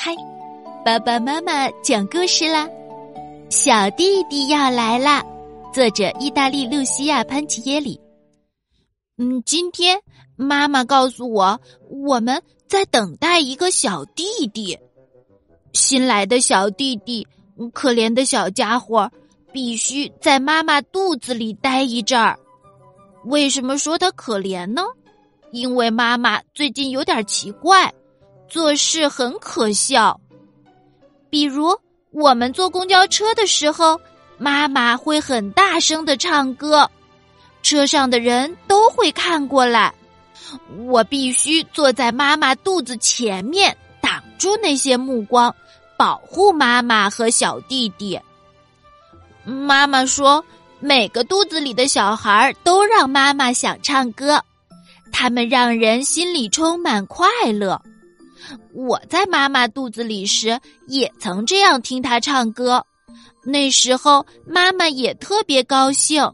嗨，爸爸妈妈讲故事啦！小弟弟要来啦！作者：意大利露西亚·潘奇耶里。嗯，今天妈妈告诉我，我们在等待一个小弟弟。新来的小弟弟，可怜的小家伙，必须在妈妈肚子里待一阵儿。为什么说他可怜呢？因为妈妈最近有点奇怪。做事很可笑，比如我们坐公交车的时候，妈妈会很大声的唱歌，车上的人都会看过来，我必须坐在妈妈肚子前面，挡住那些目光，保护妈妈和小弟弟。妈妈说，每个肚子里的小孩都让妈妈想唱歌，他们让人心里充满快乐。我在妈妈肚子里时，也曾这样听她唱歌。那时候妈妈也特别高兴。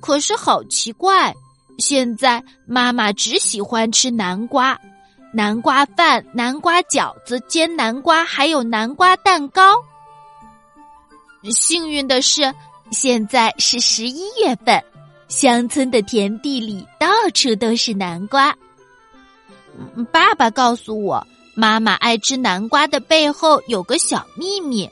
可是好奇怪，现在妈妈只喜欢吃南瓜、南瓜饭、南瓜饺子、煎南瓜，还有南瓜蛋糕。幸运的是，现在是十一月份，乡村的田地里到处都是南瓜。爸爸告诉我，妈妈爱吃南瓜的背后有个小秘密，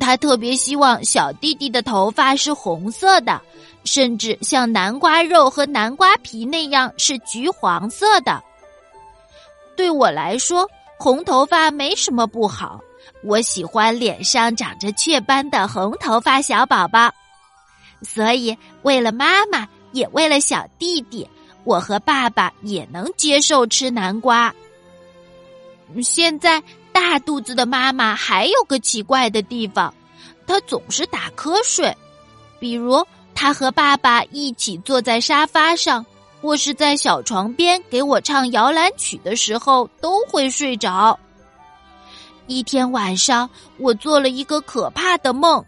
她特别希望小弟弟的头发是红色的，甚至像南瓜肉和南瓜皮那样是橘黄色的。对我来说，红头发没什么不好，我喜欢脸上长着雀斑的红头发小宝宝，所以为了妈妈，也为了小弟弟。我和爸爸也能接受吃南瓜。现在大肚子的妈妈还有个奇怪的地方，她总是打瞌睡。比如，她和爸爸一起坐在沙发上，或是在小床边给我唱摇篮曲的时候，都会睡着。一天晚上，我做了一个可怕的梦，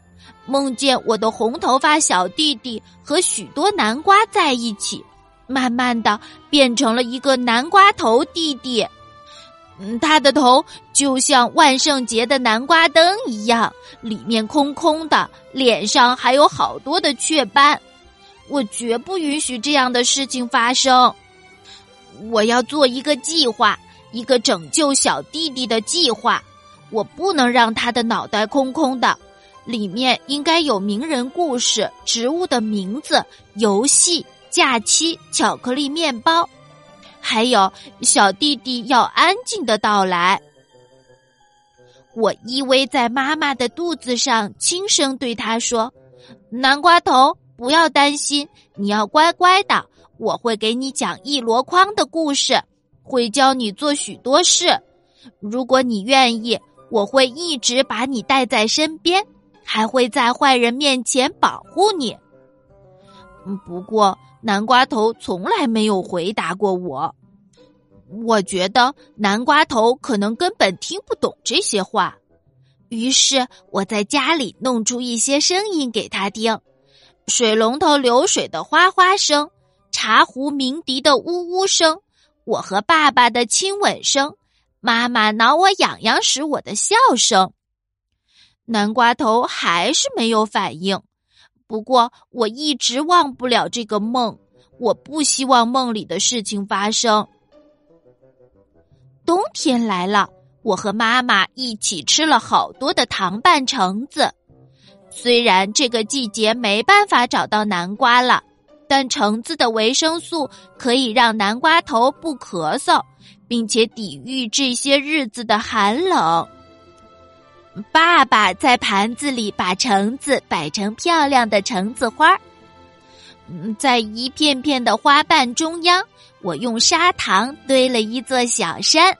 梦见我的红头发小弟弟和许多南瓜在一起。慢慢的变成了一个南瓜头弟弟，嗯，他的头就像万圣节的南瓜灯一样，里面空空的，脸上还有好多的雀斑。我绝不允许这样的事情发生。我要做一个计划，一个拯救小弟弟的计划。我不能让他的脑袋空空的，里面应该有名人故事、植物的名字、游戏。假期、巧克力面包，还有小弟弟要安静的到来。我依偎在妈妈的肚子上，轻声对他说：“南瓜头，不要担心，你要乖乖的。我会给你讲一箩筐的故事，会教你做许多事。如果你愿意，我会一直把你带在身边，还会在坏人面前保护你。不过。”南瓜头从来没有回答过我，我觉得南瓜头可能根本听不懂这些话，于是我在家里弄出一些声音给他听：水龙头流水的哗哗声，茶壶鸣笛的呜呜声，我和爸爸的亲吻声，妈妈挠我痒痒时我的笑声。南瓜头还是没有反应。不过，我一直忘不了这个梦。我不希望梦里的事情发生。冬天来了，我和妈妈一起吃了好多的糖拌橙子。虽然这个季节没办法找到南瓜了，但橙子的维生素可以让南瓜头不咳嗽，并且抵御这些日子的寒冷。爸爸在盘子里把橙子摆成漂亮的橙子花，嗯，在一片片的花瓣中央，我用砂糖堆了一座小山。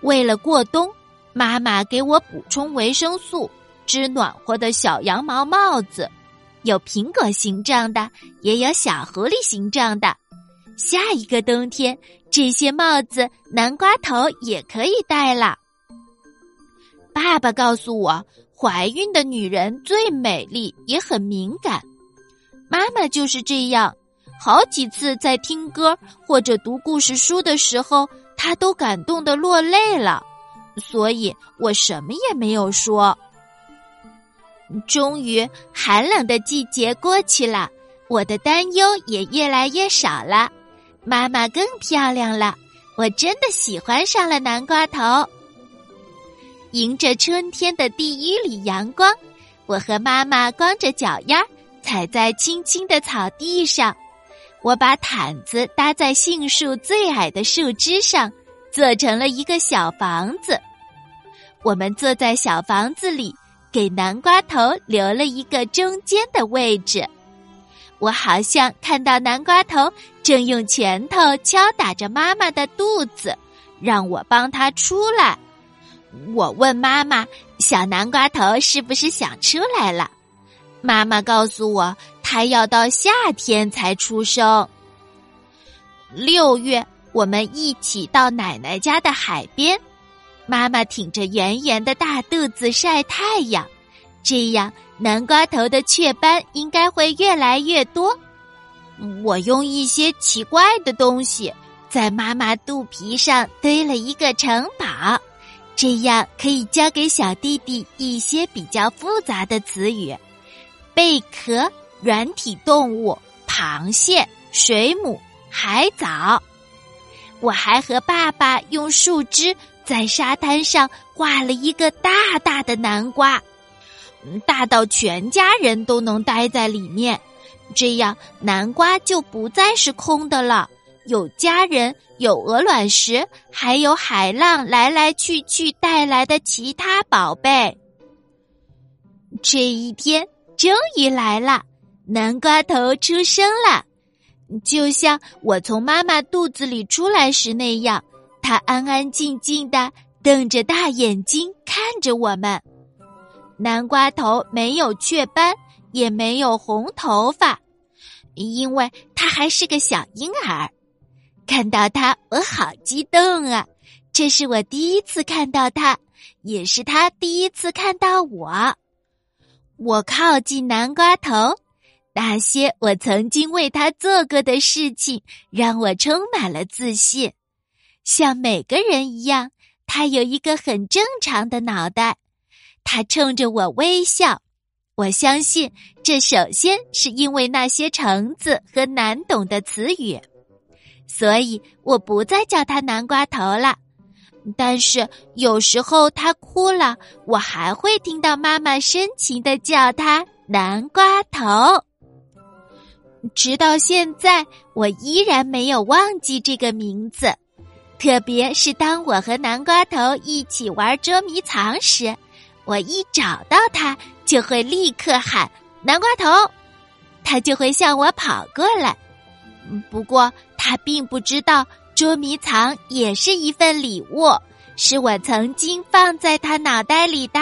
为了过冬，妈妈给我补充维生素，织暖和的小羊毛帽子，有苹果形状的，也有小狐狸形状的。下一个冬天，这些帽子南瓜头也可以戴了。爸爸告诉我，怀孕的女人最美丽，也很敏感。妈妈就是这样，好几次在听歌或者读故事书的时候，她都感动的落泪了。所以我什么也没有说。终于，寒冷的季节过去了，我的担忧也越来越少了。妈妈更漂亮了，我真的喜欢上了南瓜头。迎着春天的第一缕阳光，我和妈妈光着脚丫踩在青青的草地上。我把毯子搭在杏树最矮的树枝上，做成了一个小房子。我们坐在小房子里。给南瓜头留了一个中间的位置，我好像看到南瓜头正用拳头敲打着妈妈的肚子，让我帮他出来。我问妈妈：“小南瓜头是不是想出来了？”妈妈告诉我，他要到夏天才出生。六月，我们一起到奶奶家的海边。妈妈挺着圆圆的大肚子晒太阳，这样南瓜头的雀斑应该会越来越多。我用一些奇怪的东西在妈妈肚皮上堆了一个城堡，这样可以教给小弟弟一些比较复杂的词语：贝壳、软体动物、螃蟹、水母、海藻。我还和爸爸用树枝。在沙滩上画了一个大大的南瓜，大到全家人都能待在里面。这样，南瓜就不再是空的了。有家人，有鹅卵石，还有海浪来来去去带来的其他宝贝。这一天终于来了，南瓜头出生了，就像我从妈妈肚子里出来时那样。他安安静静的瞪着大眼睛看着我们。南瓜头没有雀斑，也没有红头发，因为他还是个小婴儿。看到他，我好激动啊！这是我第一次看到他，也是他第一次看到我。我靠近南瓜头，那些我曾经为他做过的事情，让我充满了自信。像每个人一样，他有一个很正常的脑袋。他冲着我微笑。我相信，这首先是因为那些橙子和难懂的词语，所以我不再叫他南瓜头了。但是有时候他哭了，我还会听到妈妈深情的叫他南瓜头。直到现在，我依然没有忘记这个名字。特别是当我和南瓜头一起玩捉迷藏时，我一找到他就会立刻喊“南瓜头”，他就会向我跑过来。不过他并不知道捉迷藏也是一份礼物，是我曾经放在他脑袋里的。